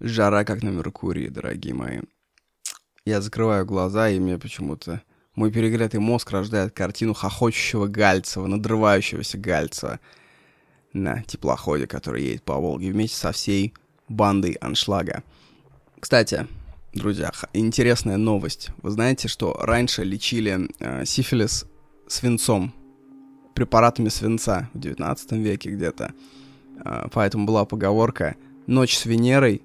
Жара как на Меркурии, дорогие мои. Я закрываю глаза, и мне почему-то мой перегретый мозг рождает картину хохочущего Гальцева, надрывающегося Гальцева на теплоходе, который едет по Волге вместе со всей бандой аншлага. Кстати, друзья, интересная новость. Вы знаете, что раньше лечили э, сифилис свинцом, препаратами свинца в 19 веке где-то. Э, поэтому была поговорка «Ночь с Венерой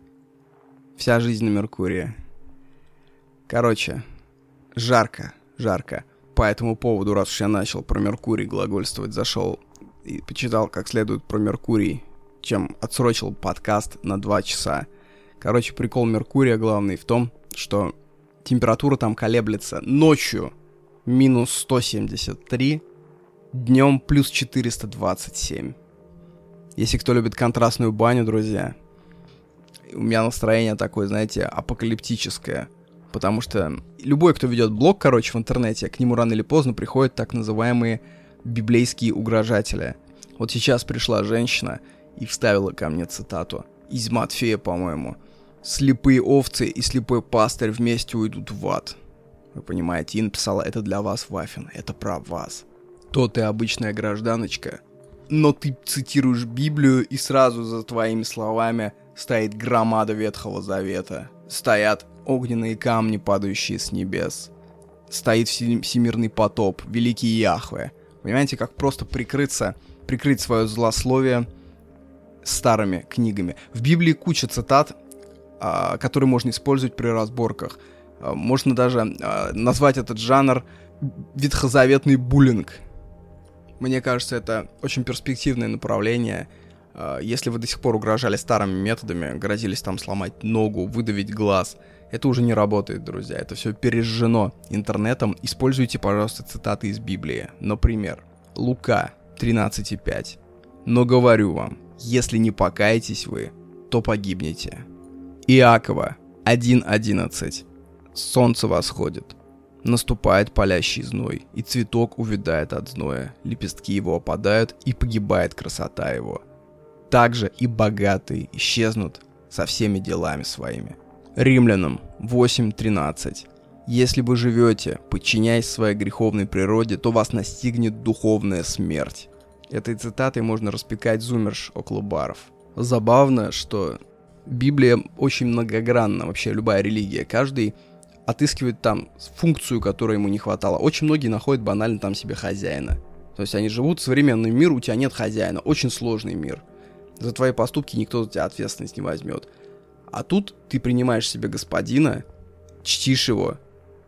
Вся жизнь на Меркурии. Короче, жарко, жарко. По этому поводу, раз уж я начал про Меркурий глагольствовать, зашел и почитал как следует про Меркурий, чем отсрочил подкаст на 2 часа. Короче, прикол Меркурия главный в том, что температура там колеблется ночью минус 173, днем плюс 427. Если кто любит контрастную баню, друзья, у меня настроение такое, знаете, апокалиптическое. Потому что любой, кто ведет блог, короче, в интернете, к нему рано или поздно приходят так называемые библейские угрожатели. Вот сейчас пришла женщина и вставила ко мне цитату из Матфея, по-моему. «Слепые овцы и слепой пастырь вместе уйдут в ад». Вы понимаете, и написала «Это для вас, Вафин, это про вас». То ты обычная гражданочка, но ты цитируешь Библию, и сразу за твоими словами стоит громада Ветхого Завета. Стоят огненные камни, падающие с небес. Стоит всемирный потоп, великий Яхве. Понимаете, как просто прикрыться, прикрыть свое злословие старыми книгами. В Библии куча цитат, а, которые можно использовать при разборках. А, можно даже а, назвать этот жанр ветхозаветный буллинг. Мне кажется, это очень перспективное направление — если вы до сих пор угрожали старыми методами, грозились там сломать ногу, выдавить глаз, это уже не работает, друзья. Это все пережжено интернетом. Используйте, пожалуйста, цитаты из Библии. Например, Лука 13.5. «Но говорю вам, если не покаетесь вы, то погибнете». Иакова 1.11. «Солнце восходит, наступает палящий зной, и цветок увядает от зноя, лепестки его опадают, и погибает красота его» также и богатые исчезнут со всеми делами своими. Римлянам 8.13. Если вы живете, подчиняясь своей греховной природе, то вас настигнет духовная смерть. Этой цитатой можно распекать зумерш около баров. Забавно, что Библия очень многогранна, вообще любая религия. Каждый отыскивает там функцию, которой ему не хватало. Очень многие находят банально там себе хозяина. То есть они живут в современном мире, у тебя нет хозяина. Очень сложный мир. За твои поступки никто за тебя ответственность не возьмет. А тут ты принимаешь себе господина, чтишь его,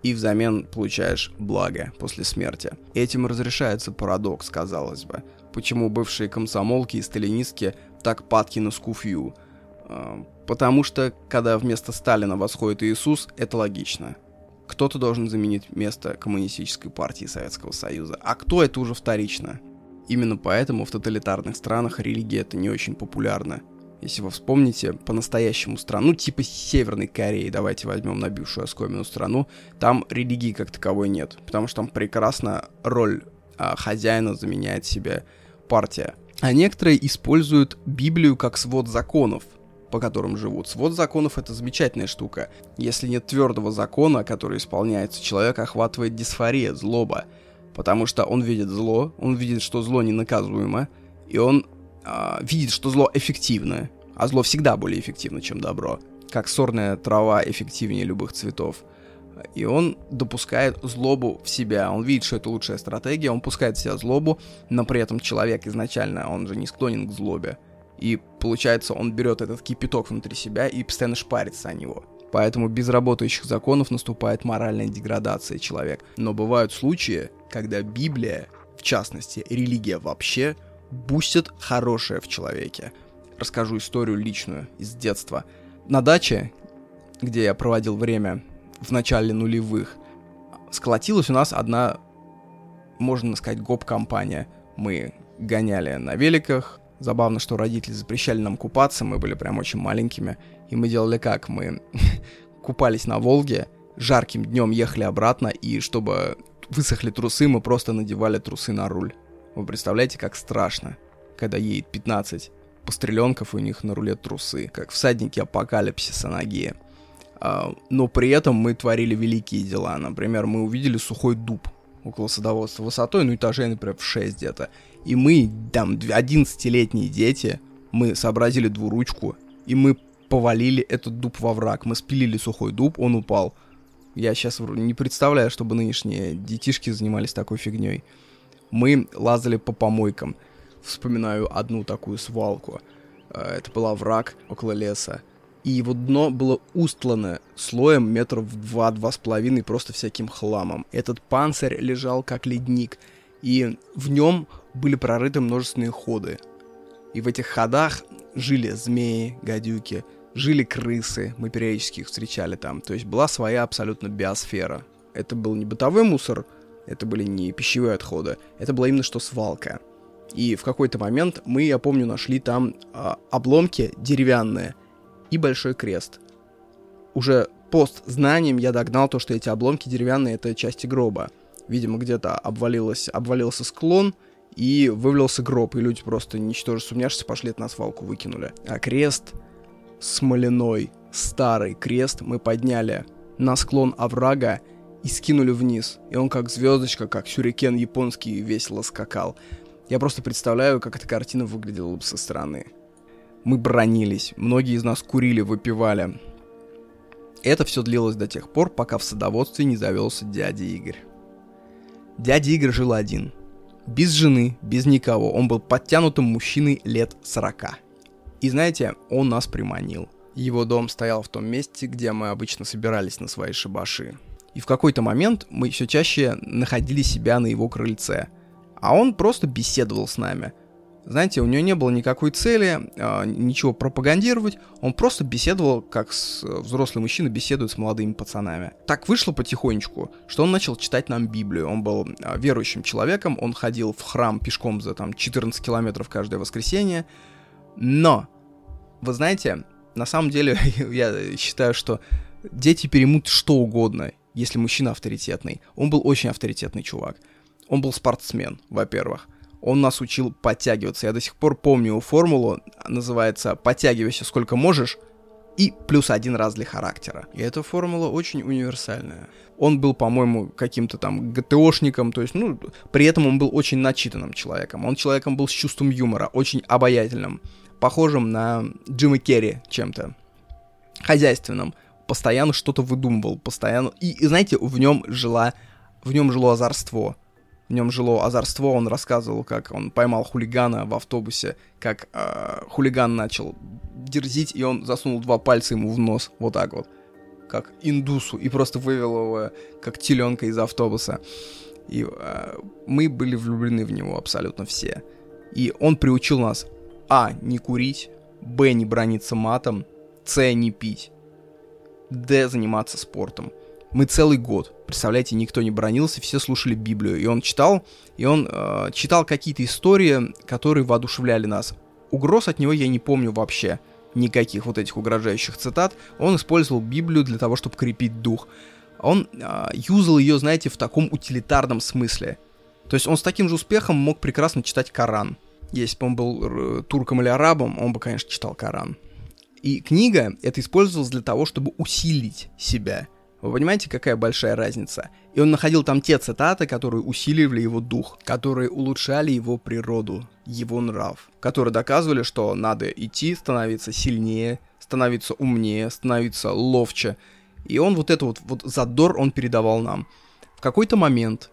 и взамен получаешь благо после смерти. Этим разрешается парадокс, казалось бы. Почему бывшие комсомолки и сталинистки так падки на скуфью? А, потому что, когда вместо Сталина восходит Иисус, это логично. Кто-то должен заменить место коммунистической партии Советского Союза. А кто это уже вторично? Именно поэтому в тоталитарных странах религия это не очень популярна. Если вы вспомните по-настоящему страну, типа Северной Кореи, давайте возьмем на бывшую оскоменную страну, там религии как таковой нет, потому что там прекрасно роль а, хозяина заменяет себе партия. А некоторые используют Библию как свод законов, по которым живут. Свод законов это замечательная штука. Если нет твердого закона, который исполняется, человек охватывает дисфория, злоба потому что он видит зло, он видит, что зло ненаказуемо, и он э, видит, что зло эффективно, а зло всегда более эффективно, чем добро, как сорная трава эффективнее любых цветов. И он допускает злобу в себя. Он видит, что это лучшая стратегия, он пускает в себя злобу, но при этом человек изначально, он же не склонен к злобе. И получается, он берет этот кипяток внутри себя и постоянно шпарится о него. Поэтому без работающих законов наступает моральная деградация человека. Но бывают случаи, когда Библия, в частности, религия вообще, бустит хорошее в человеке. Расскажу историю личную из детства. На даче, где я проводил время в начале нулевых, сколотилась у нас одна, можно сказать, гоп-компания. Мы гоняли на великах, Забавно, что родители запрещали нам купаться, мы были прям очень маленькими. И мы делали как? Мы купались на Волге, жарким днем ехали обратно, и чтобы высохли трусы, мы просто надевали трусы на руль. Вы представляете, как страшно, когда едет 15 постреленков у них на рулет трусы, как всадники апокалипсиса ноги. А, но при этом мы творили великие дела. Например, мы увидели сухой дуб около садоводства высотой, ну, этажей, например, в 6 где-то. И мы, там, 11-летние дети, мы сообразили двуручку, и мы повалили этот дуб во враг. Мы спилили сухой дуб, он упал. Я сейчас не представляю, чтобы нынешние детишки занимались такой фигней. Мы лазали по помойкам. Вспоминаю одну такую свалку. Э, это была враг около леса. И его дно было устлано слоем метров два-два с половиной просто всяким хламом. Этот панцирь лежал как ледник, и в нем были прорыты множественные ходы. И в этих ходах жили змеи, гадюки, жили крысы, мы периодически их встречали там. То есть была своя абсолютно биосфера. Это был не бытовой мусор, это были не пищевые отходы, это была именно что свалка. И в какой-то момент мы, я помню, нашли там э, обломки деревянные и большой крест. Уже пост знанием я догнал то, что эти обломки деревянные это части гроба. Видимо, где-то обвалилось, обвалился склон, и вывалился гроб, и люди просто, ничтоже сумняшися, пошли это на свалку, выкинули. А крест смоляной, старый крест мы подняли на склон оврага и скинули вниз. И он как звездочка, как сюрикен японский весело скакал. Я просто представляю, как эта картина выглядела бы со стороны. Мы бронились, многие из нас курили, выпивали. Это все длилось до тех пор, пока в садоводстве не завелся дядя Игорь. Дядя Игорь жил один. Без жены, без никого. Он был подтянутым мужчиной лет 40. И знаете, он нас приманил. Его дом стоял в том месте, где мы обычно собирались на свои шабаши. И в какой-то момент мы все чаще находили себя на его крыльце. А он просто беседовал с нами. Знаете, у него не было никакой цели, э, ничего пропагандировать, он просто беседовал, как с, взрослый мужчина беседует с молодыми пацанами. Так вышло потихонечку, что он начал читать нам Библию. Он был э, верующим человеком, он ходил в храм пешком за там 14 километров каждое воскресенье, но вы знаете, на самом деле я считаю, что дети перемут что угодно, если мужчина авторитетный. Он был очень авторитетный чувак. Он был спортсмен, во-первых. Он нас учил подтягиваться. Я до сих пор помню формулу. Называется «подтягивайся сколько можешь» и плюс один раз для характера. И эта формула очень универсальная. Он был, по-моему, каким-то там ГТОшником, то есть, ну, при этом он был очень начитанным человеком. Он человеком был с чувством юмора, очень обаятельным похожим на Джима Керри чем-то. Хозяйственным. Постоянно что-то выдумывал, постоянно... И, и знаете, в нем жила... В нем жило озорство. В нем жило озорство, он рассказывал, как он поймал хулигана в автобусе, как э, хулиган начал дерзить, и он засунул два пальца ему в нос, вот так вот, как индусу, и просто вывел его, как теленка из автобуса. И э, мы были влюблены в него абсолютно все. И он приучил нас а. Не курить. Б. Не брониться матом. С. Не пить. Д. Заниматься спортом. Мы целый год, представляете, никто не бронился, все слушали Библию. И он читал, и он э, читал какие-то истории, которые воодушевляли нас. Угроз от него я не помню вообще. Никаких вот этих угрожающих цитат. Он использовал Библию для того, чтобы крепить дух. Он э, юзал ее, знаете, в таком утилитарном смысле. То есть он с таким же успехом мог прекрасно читать Коран. Если бы он был турком или арабом, он бы, конечно, читал Коран. И книга это использовалась для того, чтобы усилить себя. Вы понимаете, какая большая разница? И он находил там те цитаты, которые усиливали его дух, которые улучшали его природу, его нрав, которые доказывали, что надо идти, становиться сильнее, становиться умнее, становиться ловче. И он вот это вот, вот задор он передавал нам. В какой-то момент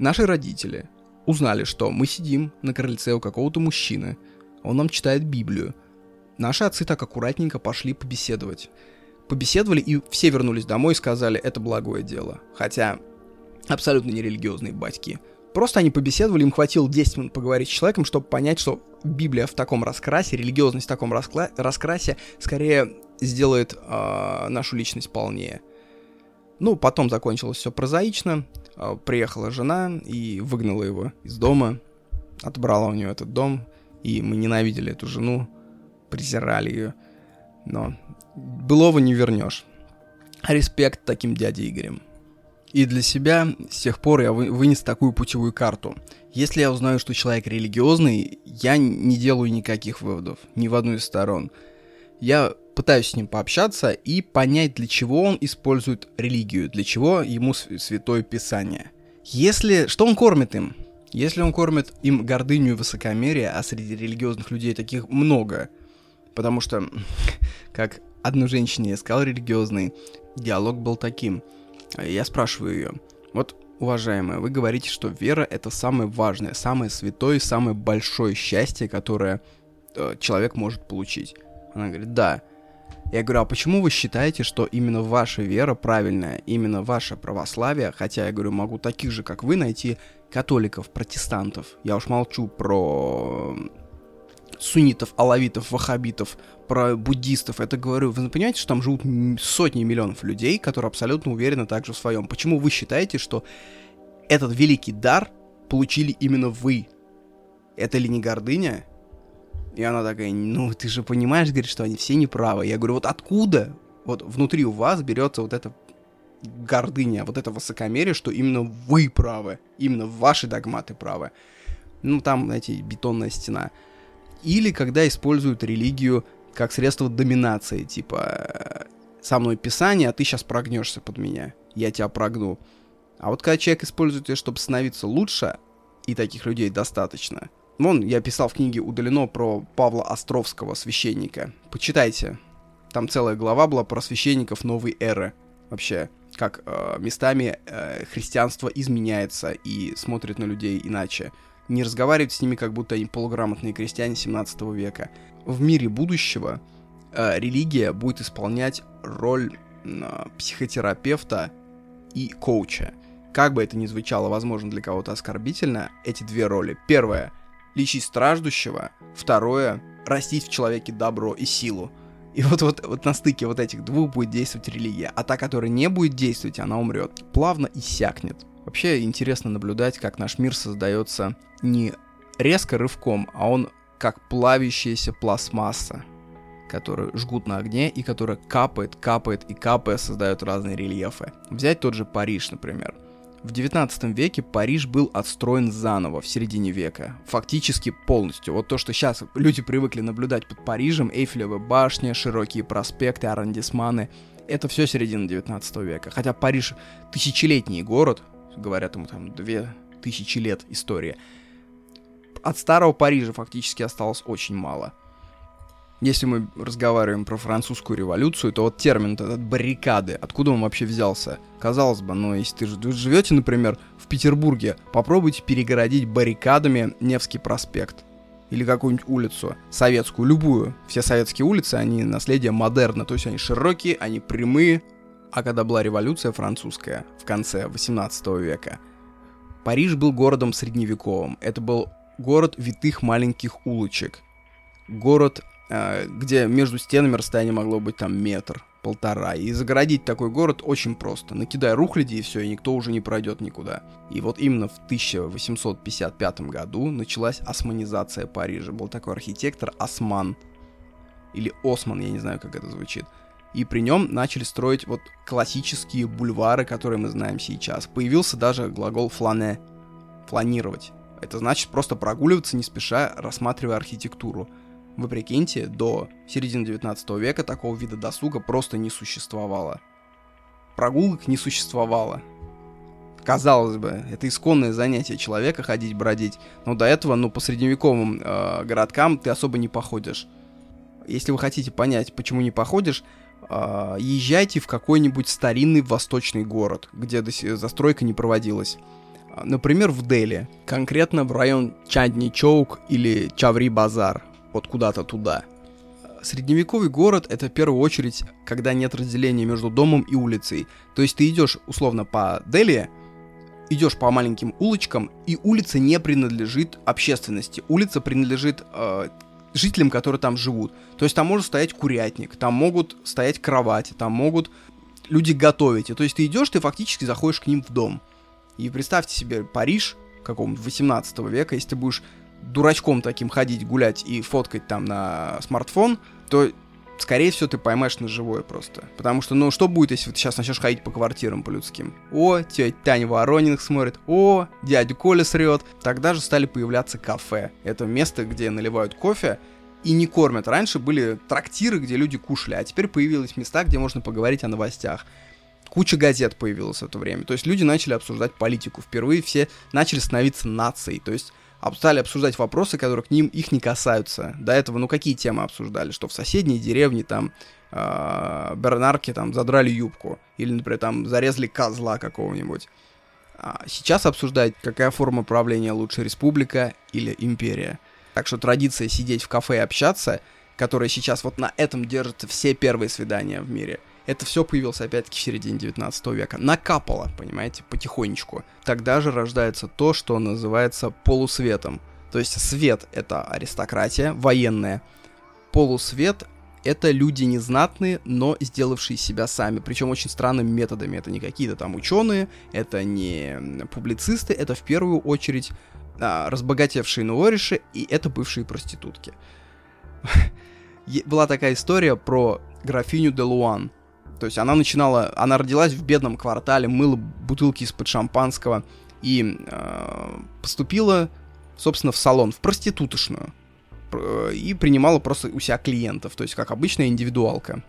наши родители узнали, что мы сидим на крыльце у какого-то мужчины, он нам читает Библию. Наши отцы так аккуратненько пошли побеседовать. Побеседовали, и все вернулись домой и сказали, это благое дело. Хотя абсолютно нерелигиозные батьки. Просто они побеседовали, им хватило 10 минут поговорить с человеком, чтобы понять, что Библия в таком раскрасе, религиозность в таком раскла- раскрасе скорее сделает э, нашу личность полнее. Ну, потом закончилось все прозаично. А, приехала жена и выгнала его из дома, отбрала у нее этот дом, и мы ненавидели эту жену, презирали ее. Но былого не вернешь. Респект таким дяде Игорем. И для себя с тех пор я вынес такую путевую карту. Если я узнаю, что человек религиозный, я не делаю никаких выводов, ни в одну из сторон. Я пытаюсь с ним пообщаться и понять, для чего он использует религию, для чего ему святое писание. Если... Что он кормит им? Если он кормит им гордыню и высокомерие, а среди религиозных людей таких много, потому что, как одну женщине я сказал религиозный, диалог был таким. Я спрашиваю ее, вот уважаемая, вы говорите, что вера это самое важное, самое святое, самое большое счастье, которое э, человек может получить. Она говорит, да. Я говорю, а почему вы считаете, что именно ваша вера правильная, именно ваше православие, хотя я говорю, могу таких же, как вы, найти католиков, протестантов. Я уж молчу про суннитов, алавитов, вахабитов, про буддистов. Это говорю, вы понимаете, что там живут сотни миллионов людей, которые абсолютно уверены также в своем. Почему вы считаете, что этот великий дар получили именно вы? Это ли не гордыня? И она такая, ну ты же понимаешь, говорит, что они все неправы. Я говорю, вот откуда вот внутри у вас берется вот это гордыня, вот это высокомерие, что именно вы правы, именно ваши догматы правы. Ну, там, знаете, бетонная стена. Или когда используют религию как средство доминации, типа со мной писание, а ты сейчас прогнешься под меня, я тебя прогну. А вот когда человек использует ее, чтобы становиться лучше, и таких людей достаточно. Вон, я писал в книге «Удалено» про Павла Островского, священника. Почитайте. Там целая глава была про священников новой эры. Вообще, как э, местами э, христианство изменяется и смотрит на людей иначе. Не разговаривает с ними, как будто они полуграмотные крестьяне 17 века. В мире будущего э, религия будет исполнять роль э, психотерапевта и коуча. Как бы это ни звучало, возможно, для кого-то оскорбительно, эти две роли. Первое — лечить страждущего. Второе — растить в человеке добро и силу. И вот, вот, вот на стыке вот этих двух будет действовать религия. А та, которая не будет действовать, она умрет. Плавно иссякнет. Вообще интересно наблюдать, как наш мир создается не резко рывком, а он как плавящаяся пластмасса, которую жгут на огне и которая капает, капает и капая создает разные рельефы. Взять тот же Париж, например. В 19 веке Париж был отстроен заново в середине века, фактически полностью. Вот то, что сейчас люди привыкли наблюдать под Парижем, Эйфелева башня, широкие проспекты, арандисманы, это все середина 19 века. Хотя Париж тысячелетний город, говорят ему там две тысячи лет история. От старого Парижа фактически осталось очень мало – если мы разговариваем про французскую революцию, то вот термин этот баррикады, откуда он вообще взялся? Казалось бы, ну если ты, вы живете, например, в Петербурге, попробуйте перегородить баррикадами Невский проспект или какую-нибудь улицу, советскую, любую. Все советские улицы, они наследие модерна, то есть они широкие, они прямые. А когда была революция французская в конце 18 века, Париж был городом средневековым. Это был город витых маленьких улочек. Город Э, где между стенами расстояние могло быть там метр, полтора. И загородить такой город очень просто. Накидай рухляди и все, и никто уже не пройдет никуда. И вот именно в 1855 году началась османизация Парижа. Был такой архитектор Осман. Или Осман, я не знаю, как это звучит. И при нем начали строить вот классические бульвары, которые мы знаем сейчас. Появился даже глагол флане, фланировать. Это значит просто прогуливаться не спеша, рассматривая архитектуру. Вы прикиньте, до середины 19 века такого вида досуга просто не существовало. Прогулок не существовало. Казалось бы, это исконное занятие человека ходить бродить, но до этого, ну, по средневековым э, городкам ты особо не походишь. Если вы хотите понять, почему не походишь, э, езжайте в какой-нибудь старинный восточный город, где застройка не проводилась. Например, в Дели, конкретно в район Чандни-Чоук или Чаври-Базар вот куда-то туда. Средневековый город это в первую очередь, когда нет разделения между домом и улицей. То есть ты идешь условно по Дели, идешь по маленьким улочкам, и улица не принадлежит общественности. Улица принадлежит э, жителям, которые там живут. То есть там может стоять курятник, там могут стоять кровати, там могут люди готовить. И то есть ты идешь, ты фактически заходишь к ним в дом. И представьте себе Париж какого-нибудь 18 века, если ты будешь дурачком таким ходить, гулять и фоткать там на смартфон, то скорее всего, ты поймаешь на живое просто. Потому что, ну, что будет, если ты сейчас начнешь ходить по квартирам по-людским? О, тетя Таня Ворониных смотрит, о, дядя Коля срет. Тогда же стали появляться кафе. Это место, где наливают кофе, и не кормят. Раньше были трактиры, где люди кушали, а теперь появились места, где можно поговорить о новостях. Куча газет появилась в это время. То есть люди начали обсуждать политику. Впервые все начали становиться нацией. То есть стали обсуждать вопросы, которые к ним их не касаются. До этого, ну, какие темы обсуждали? Что в соседней деревне там э, бернарки там задрали юбку. Или, например, там зарезали козла какого-нибудь. А сейчас обсуждать, какая форма правления лучше, республика или империя. Так что традиция сидеть в кафе и общаться, которая сейчас вот на этом держится все первые свидания в мире – это все появилось опять-таки в середине 19 века. Накапало, понимаете, потихонечку. Тогда же рождается то, что называется полусветом. То есть свет — это аристократия, военная. Полусвет — это люди незнатные, но сделавшие себя сами. Причем очень странными методами. Это не какие-то там ученые, это не публицисты, это в первую очередь а, разбогатевшие нуориши, и это бывшие проститутки. Была такая история про графиню де Луан. То есть она начинала, она родилась в бедном квартале, мыла бутылки из-под шампанского и э, поступила, собственно, в салон, в проститутошную. И принимала просто у себя клиентов, то есть как обычная индивидуалка.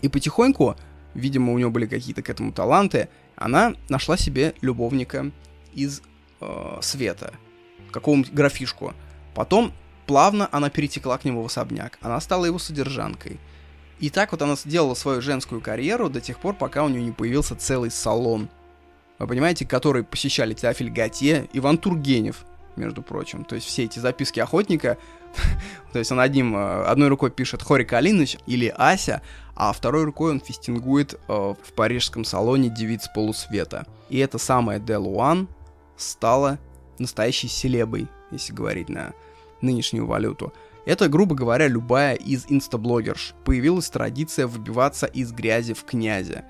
И потихоньку, видимо, у нее были какие-то к этому таланты, она нашла себе любовника из э, света, какого-нибудь графишку. Потом плавно она перетекла к нему в особняк. Она стала его содержанкой. И так вот она сделала свою женскую карьеру до тех пор, пока у нее не появился целый салон. Вы понимаете, который посещали Теофиль Готье, Иван Тургенев, между прочим. То есть все эти записки охотника, то есть он одним, э, одной рукой пишет Хори Калиныч или Ася, а второй рукой он фистингует э, в парижском салоне девиц полусвета. И эта самая Де Луан стала настоящей селебой, если говорить на нынешнюю валюту. Это, грубо говоря, любая из инстаблогерш. Появилась традиция выбиваться из грязи в князя.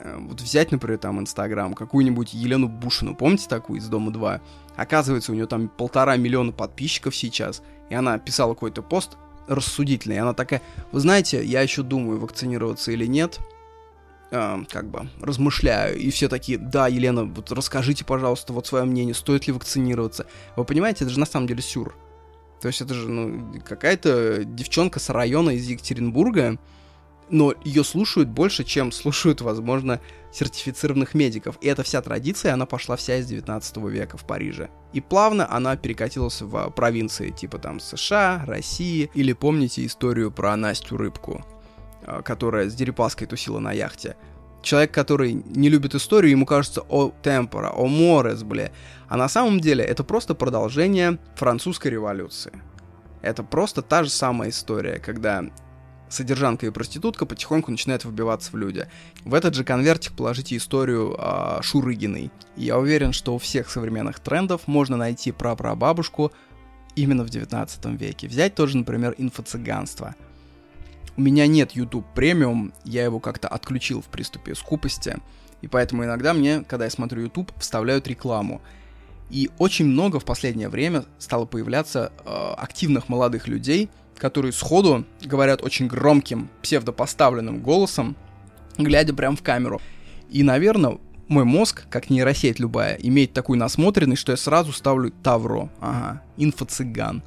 Э, вот взять, например, там Инстаграм, какую-нибудь Елену Бушину, помните такую из Дома 2? Оказывается, у нее там полтора миллиона подписчиков сейчас, и она писала какой-то пост рассудительный, и она такая, вы знаете, я еще думаю, вакцинироваться или нет, э, как бы размышляю, и все такие, да, Елена, вот расскажите, пожалуйста, вот свое мнение, стоит ли вакцинироваться. Вы понимаете, это же на самом деле сюр. То есть это же ну, какая-то девчонка с района из Екатеринбурга, но ее слушают больше, чем слушают, возможно, сертифицированных медиков. И эта вся традиция, она пошла вся из 19 века в Париже. И плавно она перекатилась в провинции, типа там США, России. Или помните историю про Настю Рыбку, а, которая с Дерипаской тусила на яхте? Человек, который не любит историю, ему кажется, о темпора, о морес, бля. А на самом деле это просто продолжение французской революции. Это просто та же самая история, когда содержанка и проститутка потихоньку начинают выбиваться в люди. В этот же конвертик положите историю э, Шурыгиной. Я уверен, что у всех современных трендов можно найти прапрабабушку именно в 19 веке. Взять тоже, например, инфо-цыганство – у меня нет YouTube премиум, я его как-то отключил в приступе скупости, и поэтому иногда мне, когда я смотрю YouTube, вставляют рекламу. И очень много в последнее время стало появляться э, активных молодых людей, которые сходу говорят очень громким, псевдопоставленным голосом, глядя прямо в камеру. И, наверное, мой мозг, как нейросеть любая, имеет такую насмотренность, что я сразу ставлю Тавро. Ага, инфо-цыган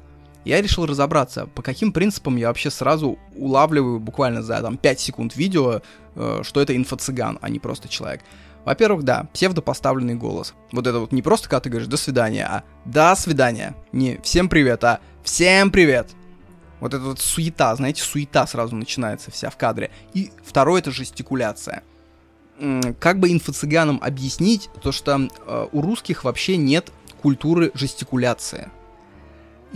я решил разобраться, по каким принципам я вообще сразу улавливаю буквально за там 5 секунд видео, э, что это инфо-цыган, а не просто человек. Во-первых, да, псевдопоставленный голос. Вот это вот не просто, когда ты говоришь «до свидания», а «до свидания». Не «всем привет», а «всем привет». Вот эта вот суета, знаете, суета сразу начинается вся в кадре. И второе — это жестикуляция. Как бы инфо-цыганам объяснить то, что э, у русских вообще нет культуры жестикуляции.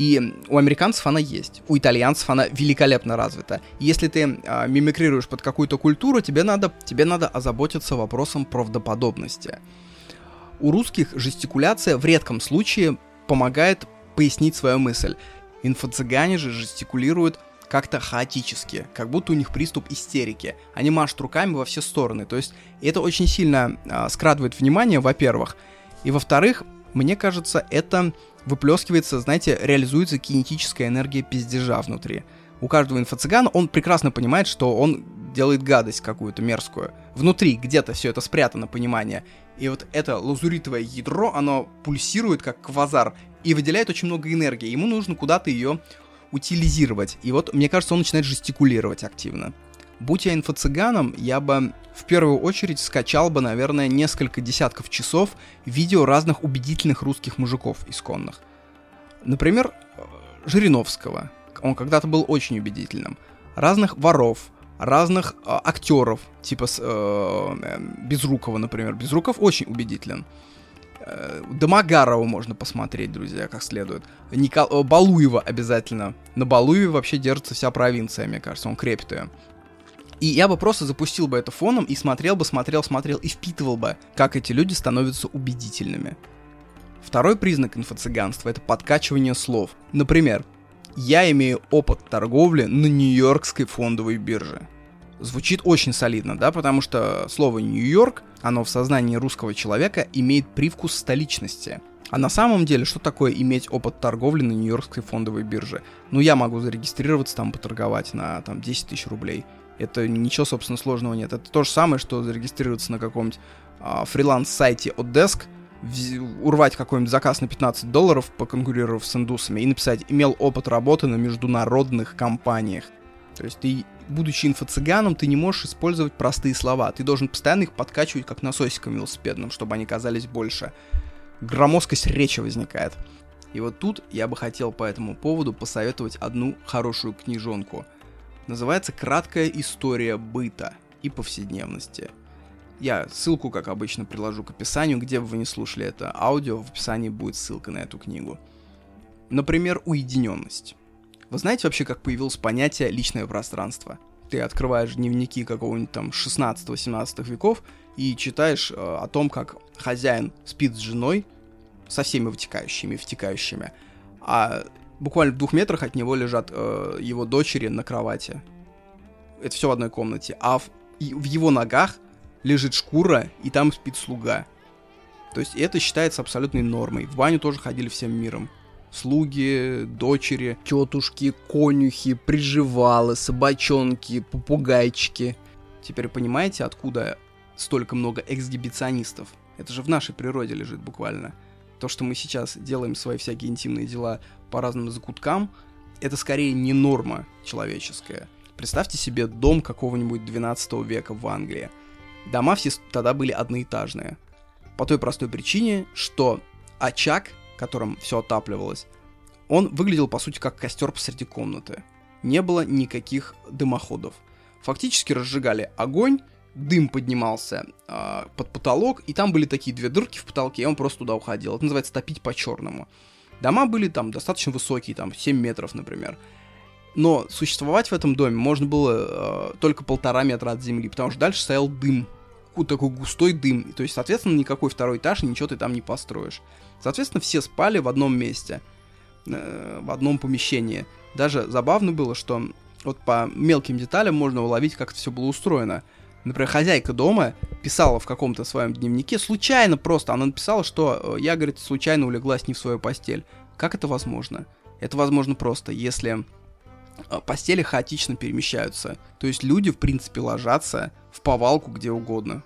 И у американцев она есть, у итальянцев она великолепно развита. Если ты э, мимикрируешь под какую-то культуру, тебе надо, тебе надо озаботиться вопросом правдоподобности. У русских жестикуляция в редком случае помогает пояснить свою мысль. Инфо-цыгане же жестикулируют как-то хаотически, как будто у них приступ истерики. Они машут руками во все стороны. То есть это очень сильно э, скрадывает внимание, во-первых. И во-вторых, мне кажется, это выплескивается, знаете, реализуется кинетическая энергия пиздежа внутри. у каждого инфо-цыгана он прекрасно понимает, что он делает гадость какую-то мерзкую. Внутри где-то все это спрятано, понимание. И вот это лазуритовое ядро, оно пульсирует как квазар и выделяет очень много энергии. Ему нужно куда-то ее утилизировать. И вот, мне кажется, он начинает жестикулировать активно. Будь я инфо-цыганом, я бы в первую очередь скачал бы, наверное, несколько десятков часов видео разных убедительных русских мужиков исконных. Например, Жириновского. Он когда-то был очень убедительным. Разных воров, разных э, актеров, типа э, Безрукова, например. Безруков очень убедителен. Э, Домогарова можно посмотреть, друзья, как следует. Никол... Э, Балуева обязательно. На Балуеве вообще держится вся провинция, мне кажется, он крепит ее. И я бы просто запустил бы это фоном и смотрел бы, смотрел, смотрел и впитывал бы, как эти люди становятся убедительными. Второй признак инфо-цыганства — это подкачивание слов. Например, я имею опыт торговли на Нью-Йоркской фондовой бирже. Звучит очень солидно, да, потому что слово Нью-Йорк, оно в сознании русского человека имеет привкус столичности. А на самом деле, что такое иметь опыт торговли на Нью-Йоркской фондовой бирже? Ну, я могу зарегистрироваться там, поторговать на там 10 тысяч рублей. Это ничего, собственно, сложного нет. Это то же самое, что зарегистрироваться на каком-нибудь а, фриланс-сайте от Desk — урвать какой-нибудь заказ на 15 долларов, поконкурировав с индусами, и написать «имел опыт работы на международных компаниях». То есть ты, будучи инфо-цыганом, ты не можешь использовать простые слова. Ты должен постоянно их подкачивать, как насосиком велосипедным, чтобы они казались больше. Громоздкость речи возникает. И вот тут я бы хотел по этому поводу посоветовать одну хорошую книжонку. Называется «Краткая история быта и повседневности». Я ссылку, как обычно, приложу к описанию, где бы вы не слушали это аудио, в описании будет ссылка на эту книгу. Например, уединенность. Вы знаете вообще, как появилось понятие личное пространство? Ты открываешь дневники какого-нибудь там 16-17 веков и читаешь э, о том, как хозяин спит с женой, со всеми вытекающими и втекающими, а буквально в двух метрах от него лежат э, его дочери на кровати. Это все в одной комнате. А в, и в его ногах лежит шкура, и там спит слуга. То есть это считается абсолютной нормой. В баню тоже ходили всем миром. Слуги, дочери, тетушки, конюхи, приживалы, собачонки, попугайчики. Теперь понимаете, откуда столько много эксгибиционистов? Это же в нашей природе лежит буквально. То, что мы сейчас делаем свои всякие интимные дела по разным закуткам, это скорее не норма человеческая. Представьте себе дом какого-нибудь 12 века в Англии – Дома все тогда были одноэтажные. По той простой причине, что очаг, которым все отапливалось, он выглядел по сути как костер посреди комнаты. Не было никаких дымоходов. Фактически разжигали огонь, дым поднимался э, под потолок, и там были такие две дырки в потолке, и он просто туда уходил. Это называется топить по-черному. Дома были там достаточно высокие, там 7 метров, например. Но существовать в этом доме можно было э, только полтора метра от земли, потому что дальше стоял дым. Такой густой дым. То есть, соответственно, никакой второй этаж, ничего ты там не построишь. Соответственно, все спали в одном месте, э, в одном помещении. Даже забавно было, что вот по мелким деталям можно уловить, как это все было устроено. Например, хозяйка дома писала в каком-то своем дневнике, случайно просто, она написала, что э, я, говорит, случайно улеглась не в свою постель. Как это возможно? Это возможно просто, если а, постели хаотично перемещаются. То есть люди, в принципе, ложатся в повалку где угодно.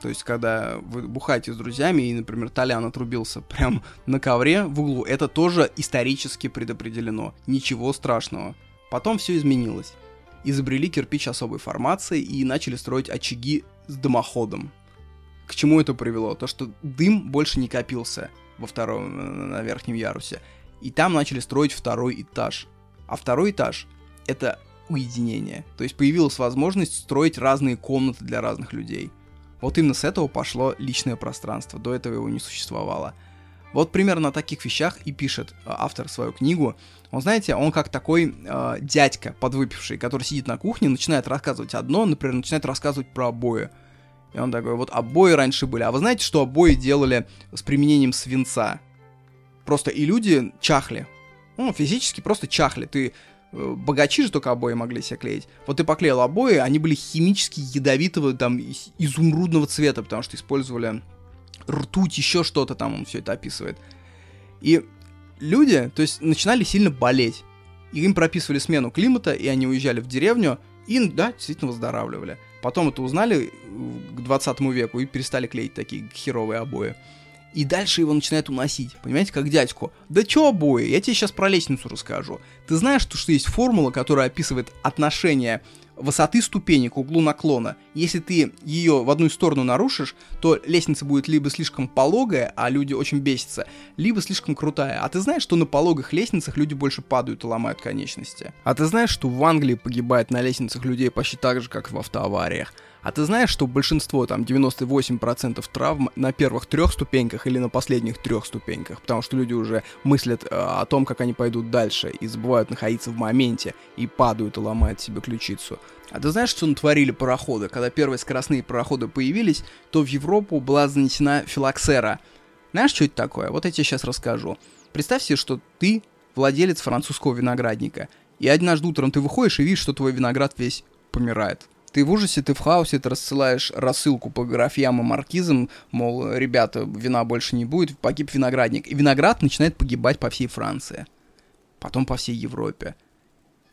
То есть, когда вы бухаете с друзьями, и, например, Толян отрубился прям на ковре в углу, это тоже исторически предопределено. Ничего страшного. Потом все изменилось. Изобрели кирпич особой формации и начали строить очаги с дымоходом. К чему это привело? То, что дым больше не копился во втором, на верхнем ярусе. И там начали строить второй этаж – а второй этаж — это уединение. То есть появилась возможность строить разные комнаты для разных людей. Вот именно с этого пошло личное пространство, до этого его не существовало. Вот примерно на таких вещах и пишет э, автор свою книгу. Он, знаете, он как такой э, дядька подвыпивший, который сидит на кухне, начинает рассказывать одно, например, начинает рассказывать про обои. И он такой, вот обои раньше были. А вы знаете, что обои делали с применением свинца? Просто и люди чахли ну, физически просто чахли. Ты э, богачи же только обои могли себе клеить. Вот ты поклеил обои, они были химически ядовитого, там, изумрудного цвета, потому что использовали ртуть, еще что-то там, он все это описывает. И люди, то есть, начинали сильно болеть. И им прописывали смену климата, и они уезжали в деревню, и, да, действительно выздоравливали. Потом это узнали к 20 веку и перестали клеить такие херовые обои. И дальше его начинает уносить, понимаете, как дядьку. Да чё обои, я тебе сейчас про лестницу расскажу. Ты знаешь, что, что есть формула, которая описывает отношение высоты ступени к углу наклона. Если ты ее в одну сторону нарушишь, то лестница будет либо слишком пологая, а люди очень бесятся, либо слишком крутая. А ты знаешь, что на пологих лестницах люди больше падают и ломают конечности? А ты знаешь, что в Англии погибает на лестницах людей почти так же, как в автоавариях? А ты знаешь, что большинство, там, 98% травм на первых трех ступеньках или на последних трех ступеньках, потому что люди уже мыслят э, о том, как они пойдут дальше, и забывают находиться в моменте, и падают и ломают себе ключицу. А ты знаешь, что натворили пароходы? Когда первые скоростные пароходы появились, то в Европу была занесена филоксера. Знаешь, что это такое? Вот я тебе сейчас расскажу. Представь себе, что ты владелец французского виноградника, и однажды утром ты выходишь и видишь, что твой виноград весь помирает. Ты в ужасе, ты в хаосе, ты рассылаешь рассылку по графьям и маркизам, мол, ребята, вина больше не будет, погиб виноградник. И виноград начинает погибать по всей Франции. Потом по всей Европе.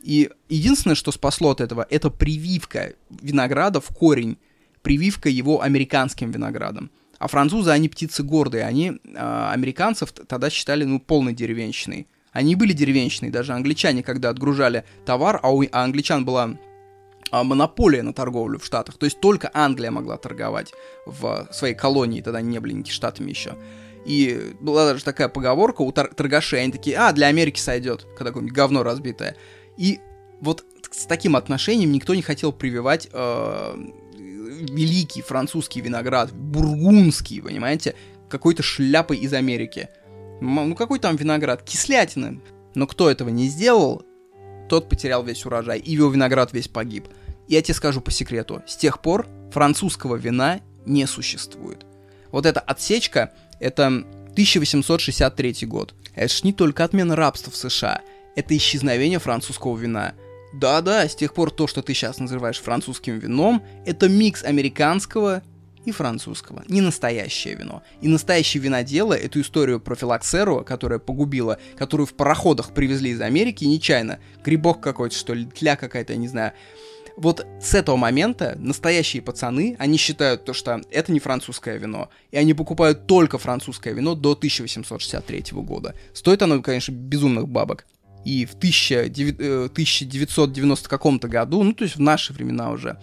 И единственное, что спасло от этого, это прививка винограда в корень, прививка его американским виноградом. А французы, они птицы гордые, они э, американцев тогда считали, ну, полной деревенщиной. Они были деревенщиной, даже англичане, когда отгружали товар, а у а англичан была а, монополия на торговлю в Штатах. То есть только Англия могла торговать в своей колонии, тогда не были никакими штатами еще. И была даже такая поговорка у тор- торгашей, они такие, а, для Америки сойдет, когда какое-нибудь говно разбитое. И вот с таким отношением никто не хотел прививать э, великий французский виноград, бургундский, понимаете, какой-то шляпой из Америки. Ну какой там виноград? Кислятины. Но кто этого не сделал, тот потерял весь урожай, и его виноград весь погиб. Я тебе скажу по секрету, с тех пор французского вина не существует. Вот эта отсечка, это 1863 год. Это ж не только отмена рабства в США, это исчезновение французского вина. Да-да, с тех пор то, что ты сейчас называешь французским вином, это микс американского и французского. Не настоящее вино. И настоящие виноделы эту историю про филоксеру, которая погубила, которую в пароходах привезли из Америки нечаянно, грибок какой-то, что ли, тля какая-то, я не знаю, вот с этого момента настоящие пацаны, они считают то, что это не французское вино, и они покупают только французское вино до 1863 года. Стоит оно, конечно, безумных бабок. И в 1990 э, каком-то году, ну то есть в наши времена уже,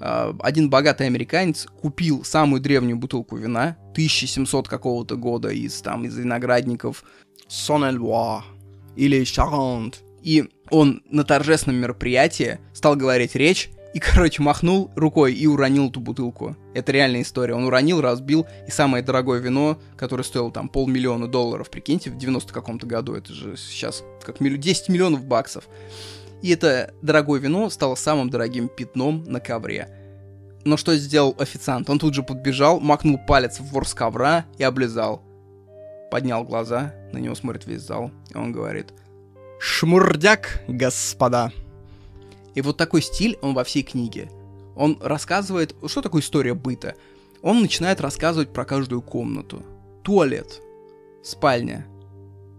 а, один богатый американец купил самую древнюю бутылку вина 1700 какого-то года из там из виноградников Сон-Эльвуа или Шарант. И он на торжественном мероприятии стал говорить речь и, короче, махнул рукой и уронил эту бутылку. Это реальная история. Он уронил, разбил, и самое дорогое вино, которое стоило там полмиллиона долларов, прикиньте, в 90 каком-то году, это же сейчас как 10 миллионов баксов. И это дорогое вино стало самым дорогим пятном на ковре. Но что сделал официант? Он тут же подбежал, макнул палец в ворс ковра и облизал. Поднял глаза, на него смотрит весь зал, и он говорит «Шмурдяк, господа!» И вот такой стиль он во всей книге. Он рассказывает, что такое история быта. Он начинает рассказывать про каждую комнату. Туалет, спальня,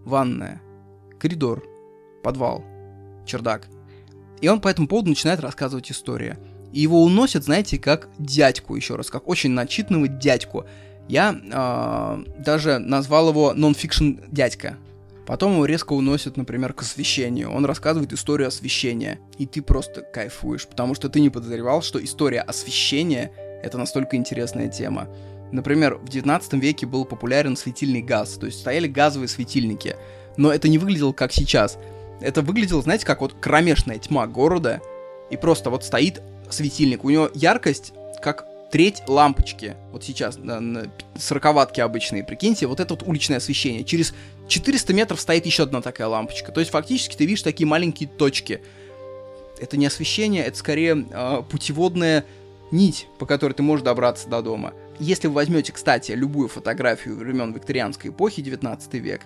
ванная, коридор, подвал, чердак. И он по этому поводу начинает рассказывать историю. И его уносят, знаете, как дядьку еще раз, как очень начитанного дядьку. Я э, даже назвал его нон-фикшн дядька. Потом его резко уносят, например, к освещению. Он рассказывает историю освещения. И ты просто кайфуешь, потому что ты не подозревал, что история освещения — это настолько интересная тема. Например, в 19 веке был популярен светильный газ, то есть стояли газовые светильники. Но это не выглядело как сейчас — это выглядело, знаете, как вот кромешная тьма города, и просто вот стоит светильник. У него яркость, как треть лампочки. Вот сейчас на, на сороковатки обычные, прикиньте, вот это вот уличное освещение. Через 400 метров стоит еще одна такая лампочка. То есть фактически ты видишь такие маленькие точки. Это не освещение, это скорее э, путеводная нить, по которой ты можешь добраться до дома. Если вы возьмете, кстати, любую фотографию времен викторианской эпохи, 19 век,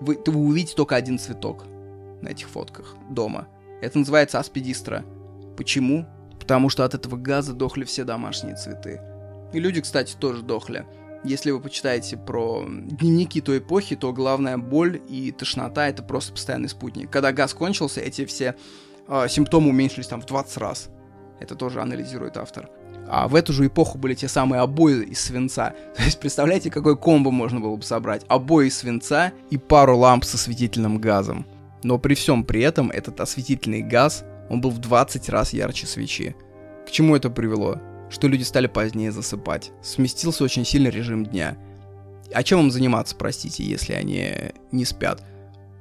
вы, то вы увидите только один цветок на этих фотках дома. Это называется аспидистра. Почему? Потому что от этого газа дохли все домашние цветы. И люди, кстати, тоже дохли. Если вы почитаете про дневники той эпохи, то главная боль и тошнота это просто постоянный спутник. Когда газ кончился, эти все э, симптомы уменьшились там в 20 раз. Это тоже анализирует автор. А в эту же эпоху были те самые обои из свинца. То есть представляете, какой комбо можно было бы собрать? Обои из свинца и пару ламп со осветительным газом. Но при всем при этом этот осветительный газ, он был в 20 раз ярче свечи. К чему это привело? Что люди стали позднее засыпать. Сместился очень сильно режим дня. А чем им заниматься, простите, если они не спят?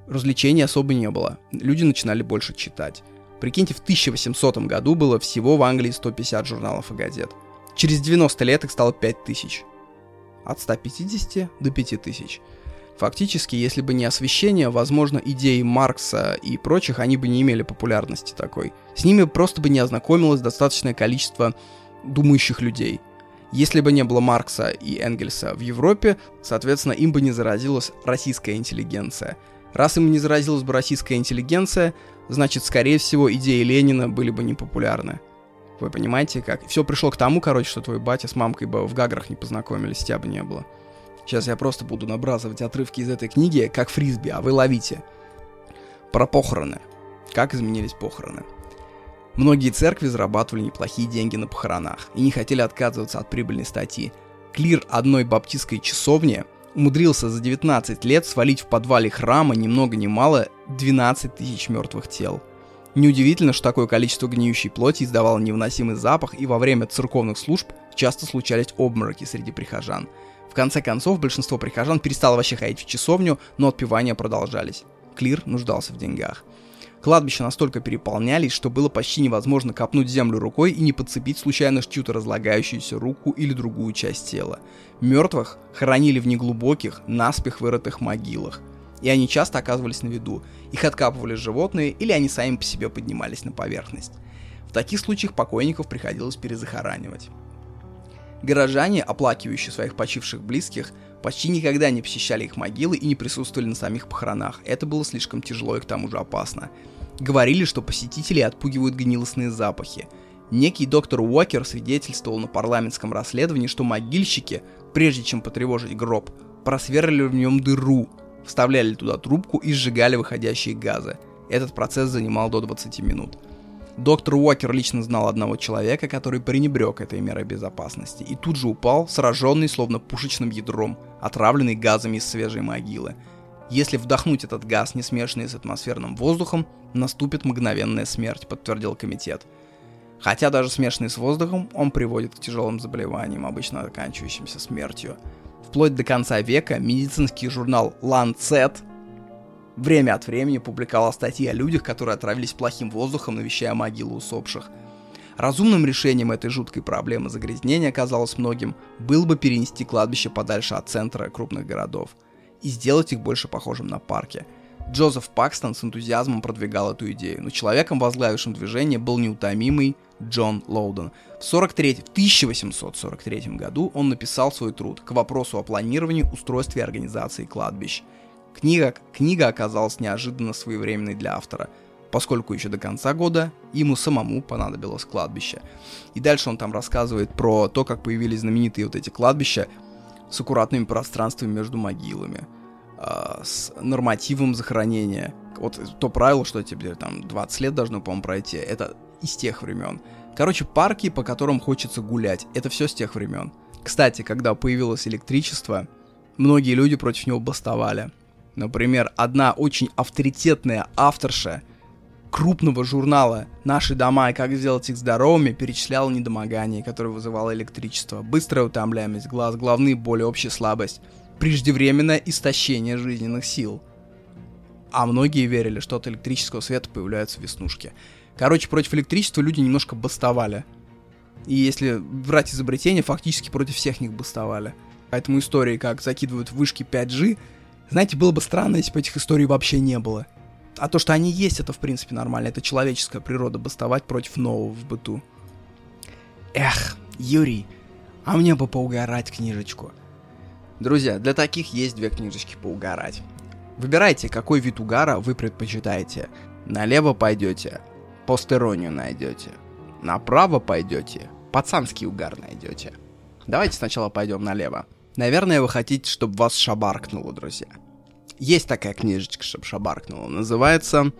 Развлечений особо не было. Люди начинали больше читать. Прикиньте, в 1800 году было всего в Англии 150 журналов и газет. Через 90 лет их стало 5000. От 150 до 5000. Фактически, если бы не освещение, возможно, идеи Маркса и прочих, они бы не имели популярности такой. С ними просто бы не ознакомилось достаточное количество думающих людей. Если бы не было Маркса и Энгельса в Европе, соответственно, им бы не заразилась российская интеллигенция. Раз им не заразилась бы российская интеллигенция, значит, скорее всего, идеи Ленина были бы непопулярны. Вы понимаете, как? Все пришло к тому, короче, что твой батя с мамкой бы в Гаграх не познакомились, тебя бы не было. Сейчас я просто буду набрасывать отрывки из этой книги, как фрисби, а вы ловите. Про похороны. Как изменились похороны. Многие церкви зарабатывали неплохие деньги на похоронах и не хотели отказываться от прибыльной статьи. Клир одной баптистской часовни умудрился за 19 лет свалить в подвале храма ни много ни мало 12 тысяч мертвых тел. Неудивительно, что такое количество гниющей плоти издавало невыносимый запах, и во время церковных служб часто случались обмороки среди прихожан – в конце концов, большинство прихожан перестало вообще ходить в часовню, но отпевания продолжались. Клир нуждался в деньгах. Кладбища настолько переполнялись, что было почти невозможно копнуть землю рукой и не подцепить случайно чью-то разлагающуюся руку или другую часть тела. Мертвых хоронили в неглубоких, наспех вырытых могилах. И они часто оказывались на виду. Их откапывали животные или они сами по себе поднимались на поверхность. В таких случаях покойников приходилось перезахоранивать. Горожане, оплакивающие своих почивших близких, почти никогда не посещали их могилы и не присутствовали на самих похоронах. Это было слишком тяжело и к тому же опасно. Говорили, что посетителей отпугивают гнилостные запахи. Некий доктор Уокер свидетельствовал на парламентском расследовании, что могильщики, прежде чем потревожить гроб, просверлили в нем дыру, вставляли туда трубку и сжигали выходящие газы. Этот процесс занимал до 20 минут. Доктор Уокер лично знал одного человека, который пренебрег этой мерой безопасности и тут же упал, сраженный словно пушечным ядром, отравленный газами из свежей могилы. Если вдохнуть этот газ, не смешанный с атмосферным воздухом, наступит мгновенная смерть, подтвердил комитет. Хотя даже смешанный с воздухом, он приводит к тяжелым заболеваниям, обычно оканчивающимся смертью. Вплоть до конца века медицинский журнал Lancet время от времени публиковал статьи о людях, которые отравились плохим воздухом, навещая могилы усопших. Разумным решением этой жуткой проблемы загрязнения, казалось многим, было бы перенести кладбище подальше от центра крупных городов и сделать их больше похожим на парки. Джозеф Пакстон с энтузиазмом продвигал эту идею, но человеком, возглавившим движение, был неутомимый Джон Лоуден. В, 43, в 1843 году он написал свой труд к вопросу о планировании, устройстве и организации кладбищ – Книга, книга оказалась неожиданно своевременной для автора, поскольку еще до конца года ему самому понадобилось кладбище. И дальше он там рассказывает про то, как появились знаменитые вот эти кладбища с аккуратными пространствами между могилами, э, с нормативом захоронения. Вот то правило, что тебе там 20 лет должно, по-моему, пройти, это из тех времен. Короче, парки, по которым хочется гулять, это все с тех времен. Кстати, когда появилось электричество, многие люди против него бастовали. Например, одна очень авторитетная авторша крупного журнала «Наши дома и как сделать их здоровыми» перечисляла недомогание, которое вызывало электричество, быстрая утомляемость глаз, головные боли, общая слабость, преждевременное истощение жизненных сил. А многие верили, что от электрического света появляются веснушки. Короче, против электричества люди немножко бастовали. И если брать изобретения, фактически против всех них бастовали. Поэтому истории, как закидывают вышки 5G, знаете, было бы странно, если бы этих историй вообще не было. А то, что они есть, это в принципе нормально. Это человеческая природа бастовать против нового в быту. Эх, Юрий, а мне бы поугарать книжечку. Друзья, для таких есть две книжечки поугарать. Выбирайте, какой вид угара вы предпочитаете. Налево пойдете, постеронию найдете. Направо пойдете, пацанский угар найдете. Давайте сначала пойдем налево. Наверное, вы хотите, чтобы вас шабаркнуло, друзья. Есть такая книжечка, чтобы шабаркнуло. Называется,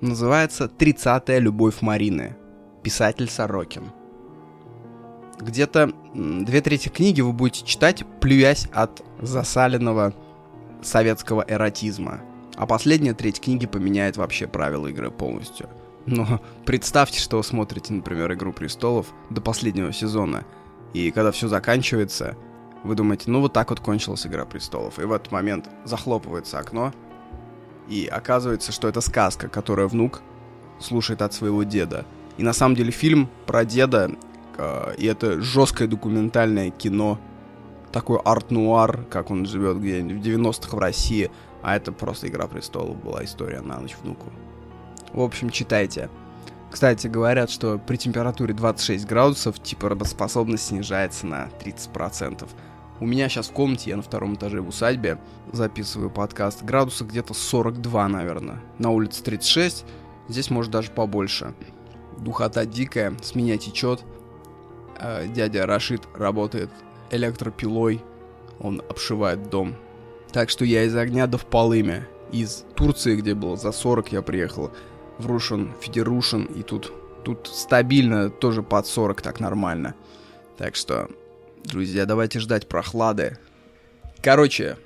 называется «Тридцатая любовь Марины». Писатель Сорокин. Где-то две трети книги вы будете читать, плюясь от засаленного советского эротизма. А последняя треть книги поменяет вообще правила игры полностью. Но представьте, что вы смотрите, например, «Игру престолов» до последнего сезона, и когда все заканчивается, вы думаете, ну вот так вот кончилась «Игра престолов», и в этот момент захлопывается окно, и оказывается, что это сказка, которую внук слушает от своего деда. И на самом деле фильм про деда, э, и это жесткое документальное кино, такой арт-нуар, как он живет где-нибудь в 90-х в России, а это просто «Игра престолов» была история на ночь внуку. В общем, читайте. Кстати, говорят, что при температуре 26 градусов типа работоспособность снижается на 30%. У меня сейчас в комнате, я на втором этаже в усадьбе, записываю подкаст, градусов где-то 42, наверное. На улице 36, здесь может даже побольше. Духота дикая, с меня течет. Э, дядя Рашид работает электропилой, он обшивает дом. Так что я из огня до в полыми. Из Турции, где было за 40, я приехал в Рушен, Федерушен, и тут, тут стабильно тоже под 40 так нормально. Так что, друзья, давайте ждать прохлады. Короче,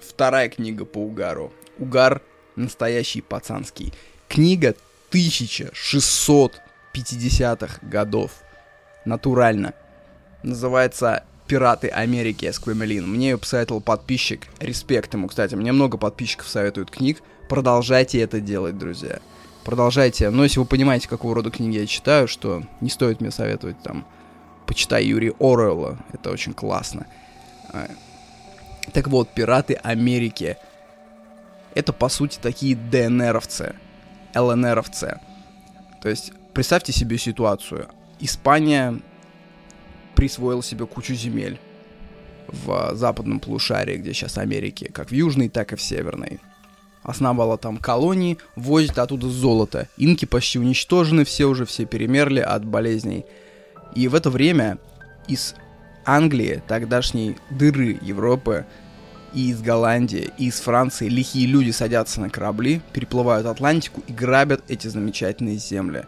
вторая книга по угару. Угар настоящий пацанский. Книга 1650-х годов. Натурально. Называется «Пираты Америки» Эсквемелин. Мне ее посоветовал подписчик. Респект ему, кстати. Мне много подписчиков советуют книг. Продолжайте это делать, друзья продолжайте. Но если вы понимаете, какого рода книги я читаю, что не стоит мне советовать там, почитай Юрия Оруэлла, это очень классно. А, так вот, «Пираты Америки» — это, по сути, такие ДНРовцы, ЛНРовцы. То есть, представьте себе ситуацию. Испания присвоила себе кучу земель в западном полушарии, где сейчас Америки, как в южной, так и в северной основала там колонии, возит оттуда золото. Инки почти уничтожены, все уже все перемерли от болезней. И в это время из Англии, тогдашней дыры Европы, и из Голландии, и из Франции лихие люди садятся на корабли, переплывают Атлантику и грабят эти замечательные земли.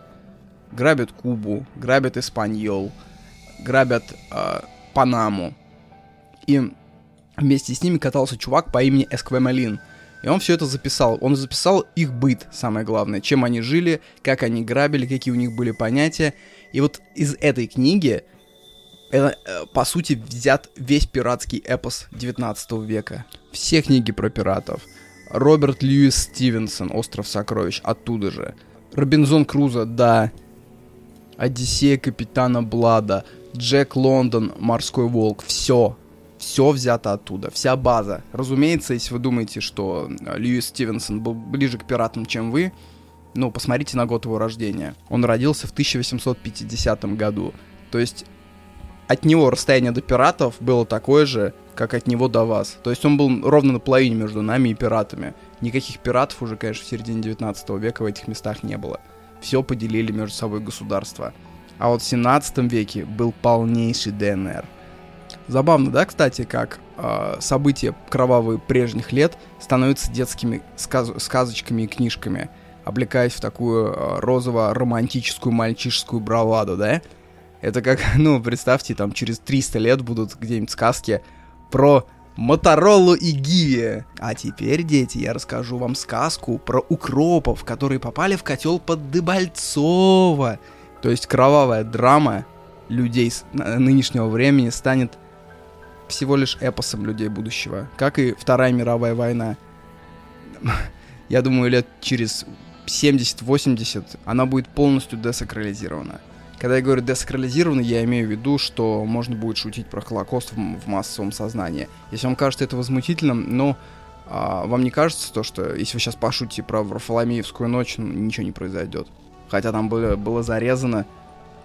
Грабят Кубу, грабят Испаньол, грабят э, Панаму. И вместе с ними катался чувак по имени Эсквемалин – и он все это записал. Он записал их быт, самое главное, чем они жили, как они грабили, какие у них были понятия. И вот из этой книги, это, э, по сути, взят весь пиратский эпос 19 века. Все книги про пиратов. Роберт Льюис Стивенсон, «Остров сокровищ», оттуда же. Робинзон Крузо, да. Одиссея капитана Блада, Джек Лондон, Морской волк, все все взято оттуда, вся база. Разумеется, если вы думаете, что э, Льюис Стивенсон был ближе к пиратам, чем вы, ну, посмотрите на год его рождения. Он родился в 1850 году. То есть от него расстояние до пиратов было такое же, как от него до вас. То есть он был ровно на половине между нами и пиратами. Никаких пиратов уже, конечно, в середине 19 века в этих местах не было. Все поделили между собой государства. А вот в 17 веке был полнейший ДНР – Забавно, да, кстати, как э, события кровавые прежних лет становятся детскими сказ сказочками и книжками, облекаясь в такую э, розово-романтическую мальчишескую браваду, да? Это как, ну, представьте, там через 300 лет будут где-нибудь сказки про Моторолу и Гиви. А теперь, дети, я расскажу вам сказку про укропов, которые попали в котел под Дебальцово. То есть кровавая драма людей с нынешнего времени станет всего лишь эпосом людей будущего, как и Вторая мировая война. Я думаю, лет через 70-80 она будет полностью десакрализирована. Когда я говорю десакрализирована, я имею в виду, что можно будет шутить про Холокост в, в массовом сознании. Если вам кажется это возмутительным, но а, вам не кажется то, что если вы сейчас пошутите про Варфоломеевскую ночь, ну, ничего не произойдет. Хотя там было, было зарезано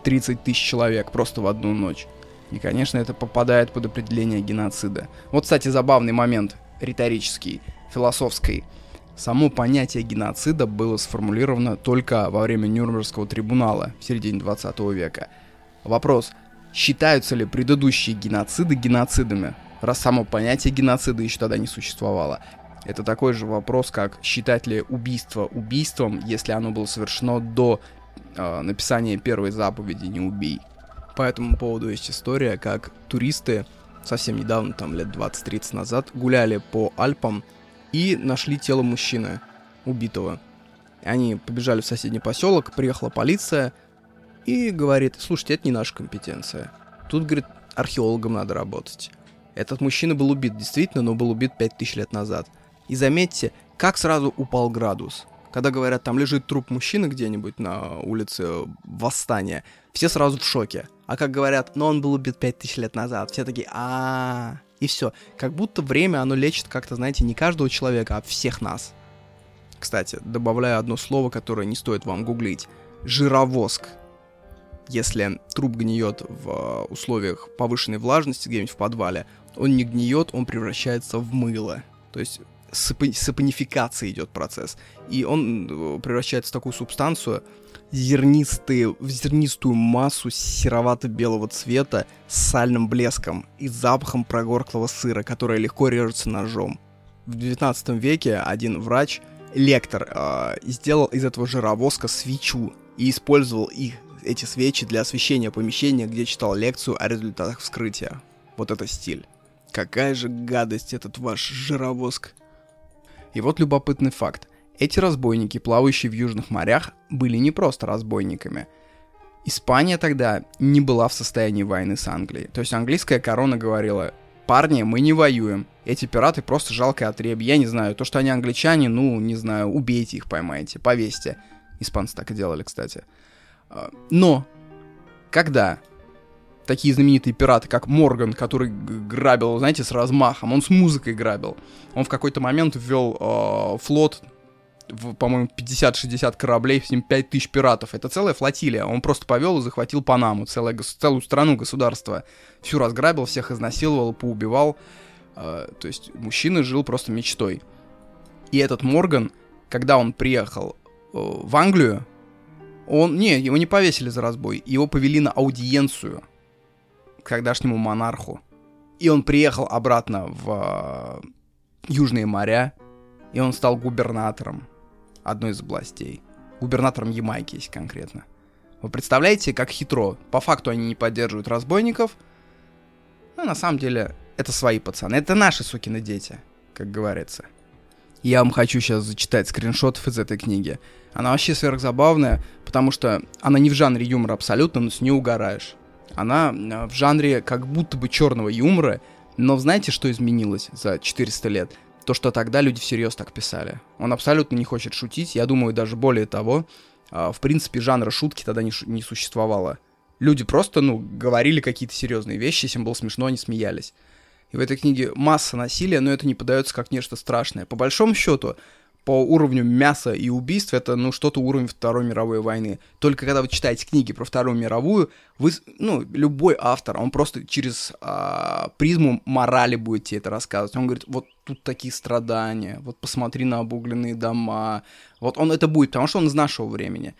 30 тысяч человек просто в одну ночь. И, конечно, это попадает под определение геноцида. Вот, кстати, забавный момент, риторический, философский. Само понятие геноцида было сформулировано только во время Нюрнбергского трибунала в середине 20 века. Вопрос, считаются ли предыдущие геноциды геноцидами? раз само понятие геноцида еще тогда не существовало. Это такой же вопрос, как считать ли убийство убийством, если оно было совершено до э, написания первой заповеди «Не убей». По этому поводу есть история, как туристы совсем недавно, там лет 20-30 назад, гуляли по Альпам и нашли тело мужчины, убитого. Они побежали в соседний поселок, приехала полиция и говорит, слушайте, это не наша компетенция. Тут, говорит, археологам надо работать. Этот мужчина был убит, действительно, но был убит 5000 лет назад. И заметьте, как сразу упал градус. Когда говорят, там лежит труп мужчины где-нибудь на улице Восстания, все сразу в шоке. А как говорят, но он был убит 5000 лет назад, все такие, а И все. Как будто время, оно лечит как-то, знаете, не каждого человека, а всех нас. Кстати, добавляю одно слово, которое не стоит вам гуглить. Жировоск. Если труп гниет в э, условиях повышенной влажности где-нибудь в подвале, он не гниет, он превращается в мыло. То есть сапонификация идет процесс. И он э, превращается в такую субстанцию, зернистые, в зернистую массу серовато-белого цвета с сальным блеском и запахом прогорклого сыра, которое легко режется ножом. В 19 веке один врач, лектор, э, сделал из этого жировоска свечу и использовал их, эти свечи для освещения помещения, где читал лекцию о результатах вскрытия. Вот это стиль. Какая же гадость этот ваш жировоск. И вот любопытный факт. Эти разбойники, плавающие в южных морях, были не просто разбойниками. Испания тогда не была в состоянии войны с Англией. То есть английская корона говорила, парни, мы не воюем. Эти пираты просто жалкое отребье. Я не знаю, то, что они англичане, ну, не знаю, убейте их, поймайте, повесьте. Испанцы так и делали, кстати. А, но, когда такие знаменитые пираты, как Морган, который грабил, знаете, с размахом. Он с музыкой грабил. Он в какой-то момент ввел э, флот, в, по-моему, 50-60 кораблей, с ним 5000 пиратов. Это целая флотилия. Он просто повел и захватил Панаму, целое, целую страну, государство. Всю разграбил, всех изнасиловал, поубивал. Э, то есть мужчина жил просто мечтой. И этот Морган, когда он приехал э, в Англию, он, не, его не повесили за разбой, его повели на аудиенцию – к тогдашнему монарху. И он приехал обратно в э, Южные моря, и он стал губернатором одной из областей. Губернатором Ямайки, если конкретно. Вы представляете, как хитро? По факту они не поддерживают разбойников, но на самом деле это свои пацаны. Это наши сукины дети, как говорится. Я вам хочу сейчас зачитать скриншотов из этой книги. Она вообще сверхзабавная, потому что она не в жанре юмора абсолютно, но с нее угораешь она э, в жанре как будто бы черного юмора, но знаете, что изменилось за 400 лет? То, что тогда люди всерьез так писали. Он абсолютно не хочет шутить, я думаю, даже более того, э, в принципе, жанра шутки тогда не, не существовало. Люди просто, ну, говорили какие-то серьезные вещи, если им было смешно, они смеялись. И в этой книге масса насилия, но это не подается как нечто страшное. По большому счету, по уровню мяса и убийств это, ну, что-то уровень Второй мировой войны. Только когда вы читаете книги про Вторую мировую, вы, ну, любой автор, он просто через а, призму морали будет тебе это рассказывать. Он говорит, вот тут такие страдания, вот посмотри на обугленные дома. Вот он это будет, потому что он из нашего времени.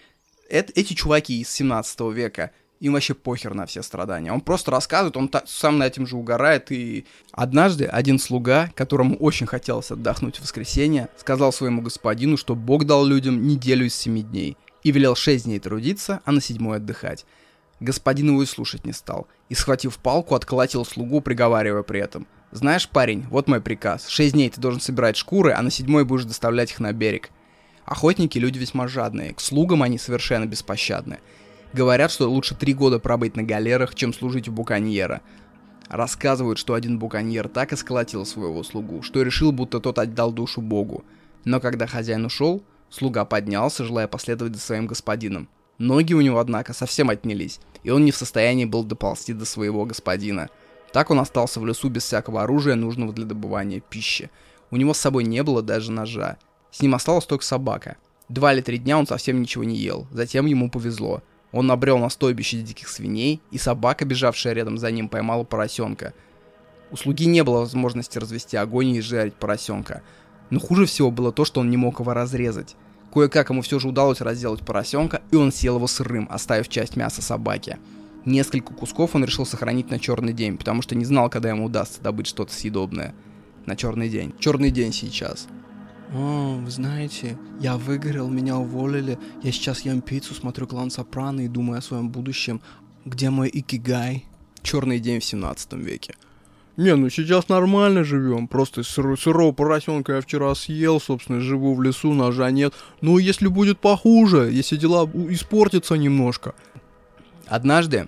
Это, эти чуваки из 17 века, им вообще похер на все страдания. Он просто рассказывает, он та, сам на этим же угорает. И однажды один слуга, которому очень хотелось отдохнуть в воскресенье, сказал своему господину, что Бог дал людям неделю из семи дней и велел шесть дней трудиться, а на седьмой отдыхать. Господин его и слушать не стал, и, схватив палку, отколотил слугу, приговаривая при этом. «Знаешь, парень, вот мой приказ. Шесть дней ты должен собирать шкуры, а на седьмой будешь доставлять их на берег». Охотники – люди весьма жадные, к слугам они совершенно беспощадны – Говорят, что лучше три года пробыть на галерах, чем служить у буконьера. Рассказывают, что один буконьер так исколотил своего слугу, что решил, будто тот отдал душу богу. Но когда хозяин ушел, слуга поднялся, желая последовать за своим господином. Ноги у него, однако, совсем отнялись, и он не в состоянии был доползти до своего господина. Так он остался в лесу без всякого оружия, нужного для добывания пищи. У него с собой не было даже ножа. С ним осталась только собака. Два или три дня он совсем ничего не ел. Затем ему повезло. Он набрел на стойбище диких свиней, и собака, бежавшая рядом за ним, поймала поросенка. У слуги не было возможности развести огонь и жарить поросенка. Но хуже всего было то, что он не мог его разрезать. Кое-как ему все же удалось разделать поросенка, и он съел его сырым, оставив часть мяса собаке. Несколько кусков он решил сохранить на черный день, потому что не знал, когда ему удастся добыть что-то съедобное. На черный день. Черный день сейчас. О, вы знаете, я выгорел, меня уволили. Я сейчас ем пиццу, смотрю клан Сопрано и думаю о своем будущем. Где мой икигай? Черный день в 17 веке. Не, ну сейчас нормально живем. Просто сыр- сырого поросенка я вчера съел, собственно, живу в лесу, ножа нет. Ну, если будет похуже, если дела испортятся немножко. Однажды,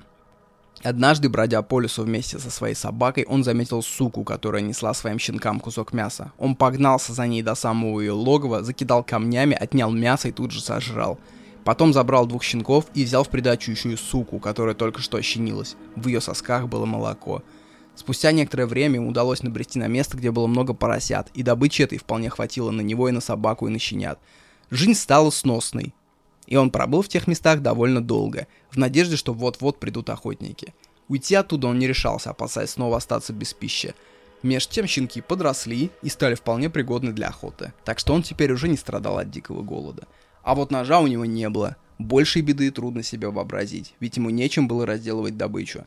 однажды, бродя по лесу вместе со своей собакой, он заметил суку, которая несла своим щенкам кусок мяса. Он погнался за ней до самого ее логова, закидал камнями, отнял мясо и тут же сожрал. Потом забрал двух щенков и взял в придачу еще и суку, которая только что ощенилась. В ее сосках было молоко. Спустя некоторое время ему удалось набрести на место, где было много поросят, и добычи этой вполне хватило на него и на собаку, и на щенят. Жизнь стала сносной, и он пробыл в тех местах довольно долго, в надежде, что вот-вот придут охотники. Уйти оттуда он не решался, опасаясь снова остаться без пищи. Меж тем щенки подросли и стали вполне пригодны для охоты, так что он теперь уже не страдал от дикого голода. А вот ножа у него не было. Большей беды трудно себе вообразить, ведь ему нечем было разделывать добычу.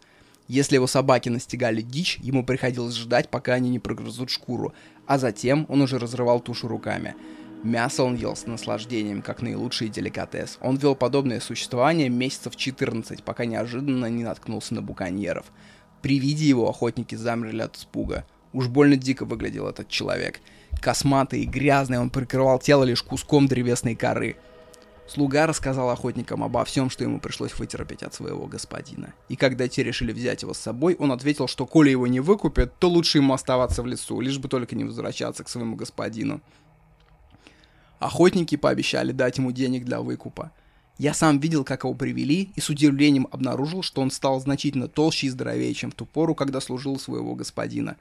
Если его собаки настигали дичь, ему приходилось ждать, пока они не прогрызут шкуру, а затем он уже разрывал тушу руками. Мясо он ел с наслаждением, как наилучший деликатес. Он вел подобное существование месяцев 14, пока неожиданно не наткнулся на буконьеров. При виде его охотники замерли от испуга. Уж больно дико выглядел этот человек. Косматый и грязный, он прикрывал тело лишь куском древесной коры. Слуга рассказал охотникам обо всем, что ему пришлось вытерпеть от своего господина. И когда те решили взять его с собой, он ответил, что коли его не выкупят, то лучше ему оставаться в лесу, лишь бы только не возвращаться к своему господину. Охотники пообещали дать ему денег для выкупа. Я сам видел, как его привели, и с удивлением обнаружил, что он стал значительно толще и здоровее, чем в ту пору, когда служил своего господина.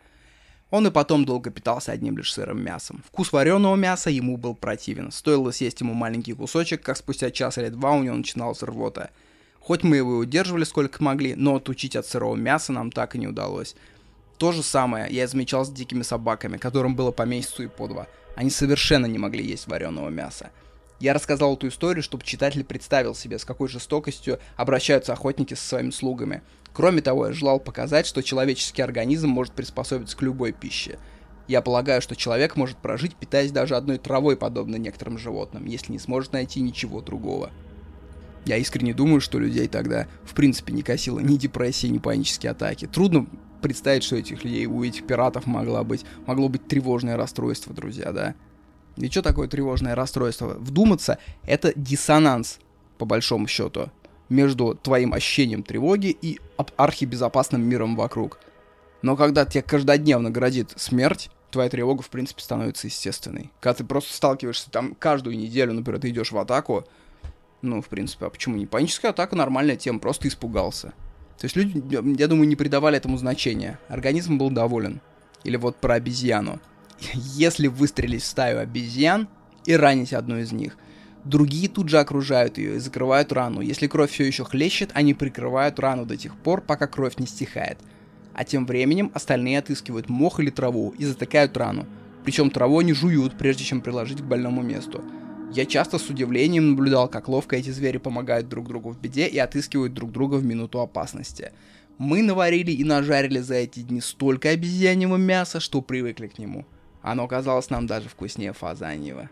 Он и потом долго питался одним лишь сырым мясом. Вкус вареного мяса ему был противен. Стоило съесть ему маленький кусочек, как спустя час или два у него начиналась рвота. Хоть мы его и удерживали сколько могли, но отучить от сырого мяса нам так и не удалось. То же самое я замечал с дикими собаками, которым было по месяцу и по два. Они совершенно не могли есть вареного мяса. Я рассказал эту историю, чтобы читатель представил себе, с какой жестокостью обращаются охотники со своими слугами. Кроме того, я желал показать, что человеческий организм может приспособиться к любой пище. Я полагаю, что человек может прожить, питаясь даже одной травой, подобно некоторым животным, если не сможет найти ничего другого. Я искренне думаю, что людей тогда в принципе не косило ни депрессии, ни панические атаки. Трудно представить, что этих людей, у этих пиратов могла быть, могло быть тревожное расстройство, друзья, да? И что такое тревожное расстройство? Вдуматься, это диссонанс, по большому счету, между твоим ощущением тревоги и архибезопасным миром вокруг. Но когда тебя каждодневно грозит смерть, твоя тревога, в принципе, становится естественной. Когда ты просто сталкиваешься там каждую неделю, например, ты идешь в атаку, ну, в принципе, а почему не? Паническая атака нормальная тема, просто испугался. То есть люди, я думаю, не придавали этому значения. Организм был доволен. Или вот про обезьяну. Если выстрелить в стаю обезьян и ранить одну из них, другие тут же окружают ее и закрывают рану. Если кровь все еще хлещет, они прикрывают рану до тех пор, пока кровь не стихает. А тем временем остальные отыскивают мох или траву и затыкают рану. Причем траву они жуют, прежде чем приложить к больному месту. Я часто с удивлением наблюдал, как ловко эти звери помогают друг другу в беде и отыскивают друг друга в минуту опасности. Мы наварили и нажарили за эти дни столько обезьяньего мяса, что привыкли к нему. Оно казалось нам даже вкуснее фазаньего.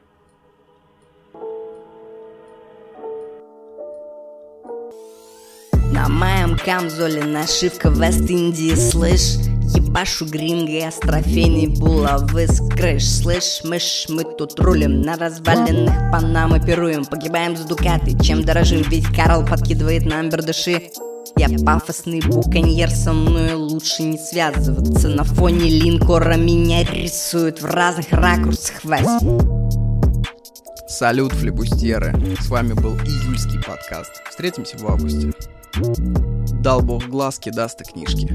На моем камзоле нашивка Вест-Индии, слышь Ебашу гринго и астрофейный булавы с крыш. Слышь, мышь, мы тут рулим На разваленных панам и пируем Погибаем с дукаты, чем дорожим? Ведь Карл подкидывает нам бердыши. Я пафосный буконьер, со мной лучше не связываться. На фоне линкора меня рисуют в разных ракурсах. Вест Салют, флебустьеры! С вами был июльский подкаст. Встретимся в августе. Дал бог глазки, даст и книжки.